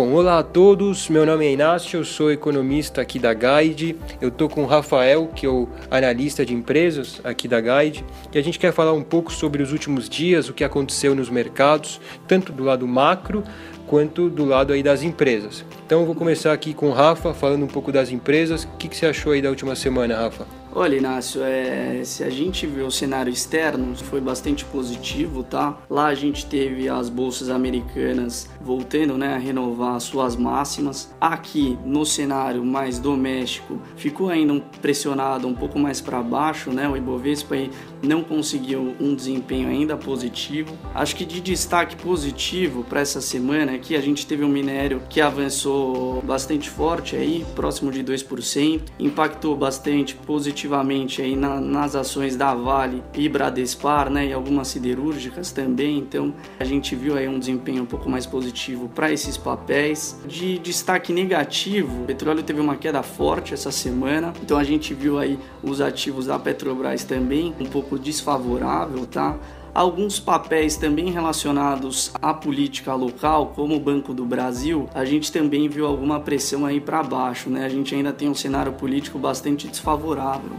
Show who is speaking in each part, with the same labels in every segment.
Speaker 1: Bom, olá a todos. Meu nome é Inácio, eu sou economista aqui da Guide. Eu tô com o Rafael, que é o analista de empresas aqui da Guide, e a gente quer falar um pouco sobre os últimos dias, o que aconteceu nos mercados, tanto do lado macro quanto do lado aí das empresas. Então eu vou começar aqui com o Rafa, falando um pouco das empresas. O que, que você achou aí da última semana, Rafa?
Speaker 2: Olha, Inácio, é, se a gente vê o cenário externo, foi bastante positivo, tá? Lá a gente teve as bolsas americanas voltando né, a renovar suas máximas. Aqui, no cenário mais doméstico, ficou ainda pressionado um pouco mais para baixo, né? O Ibovespa aí não conseguiu um desempenho ainda positivo. Acho que de destaque positivo para essa semana aqui, a gente teve um minério que avançou bastante forte aí, próximo de 2%, impactou bastante positivo positivamente aí na, nas ações da Vale e Bradespar, né, e algumas siderúrgicas também. Então a gente viu aí um desempenho um pouco mais positivo para esses papéis. De destaque negativo, o petróleo teve uma queda forte essa semana. Então a gente viu aí os ativos da Petrobras também um pouco desfavorável, tá? Alguns papéis também relacionados à política local, como o Banco do Brasil, a gente também viu alguma pressão aí para baixo, né? A gente ainda tem um cenário político bastante desfavorável.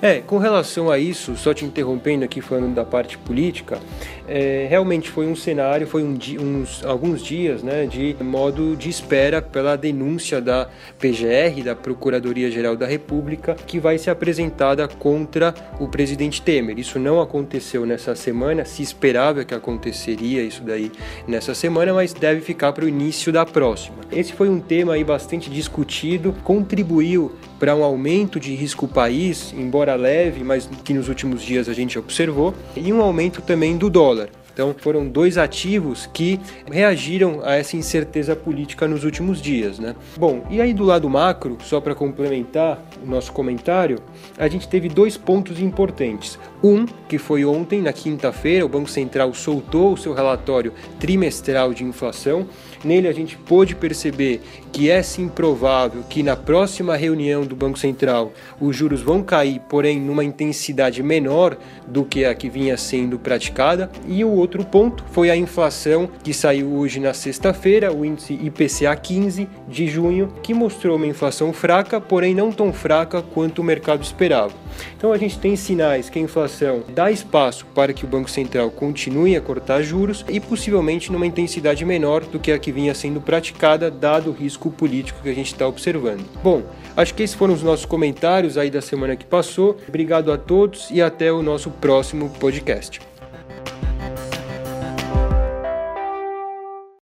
Speaker 1: É, com relação a isso, só te interrompendo aqui falando da parte política, é, realmente foi um cenário, foi um uns, alguns dias né, de modo de espera pela denúncia da PGR, da Procuradoria-Geral da República, que vai ser apresentada contra o presidente Temer. Isso não aconteceu nessa semana, se esperava que aconteceria isso daí nessa semana, mas deve ficar para o início da próxima. Esse foi um tema aí bastante discutido, contribuiu para um aumento de risco país, embora leve, mas que nos últimos dias a gente observou, e um aumento também do dólar. Então, foram dois ativos que reagiram a essa incerteza política nos últimos dias, né? Bom, e aí do lado macro, só para complementar o nosso comentário, a gente teve dois pontos importantes. Um, que foi ontem, na quinta-feira, o Banco Central soltou o seu relatório trimestral de inflação. Nele a gente pôde perceber que é sim provável que na próxima reunião do Banco Central os juros vão cair, porém numa intensidade menor do que a que vinha sendo praticada. E o outro ponto foi a inflação que saiu hoje na sexta-feira, o índice IPCA 15 de junho, que mostrou uma inflação fraca, porém não tão fraca quanto o mercado esperava. Então a gente tem sinais que a inflação dá espaço para que o Banco Central continue a cortar juros e possivelmente numa intensidade menor do que a que vinha sendo praticada, dado o risco político que a gente está observando. Bom, acho que esses foram os nossos comentários aí da semana que passou. Obrigado a todos e até o nosso próximo podcast.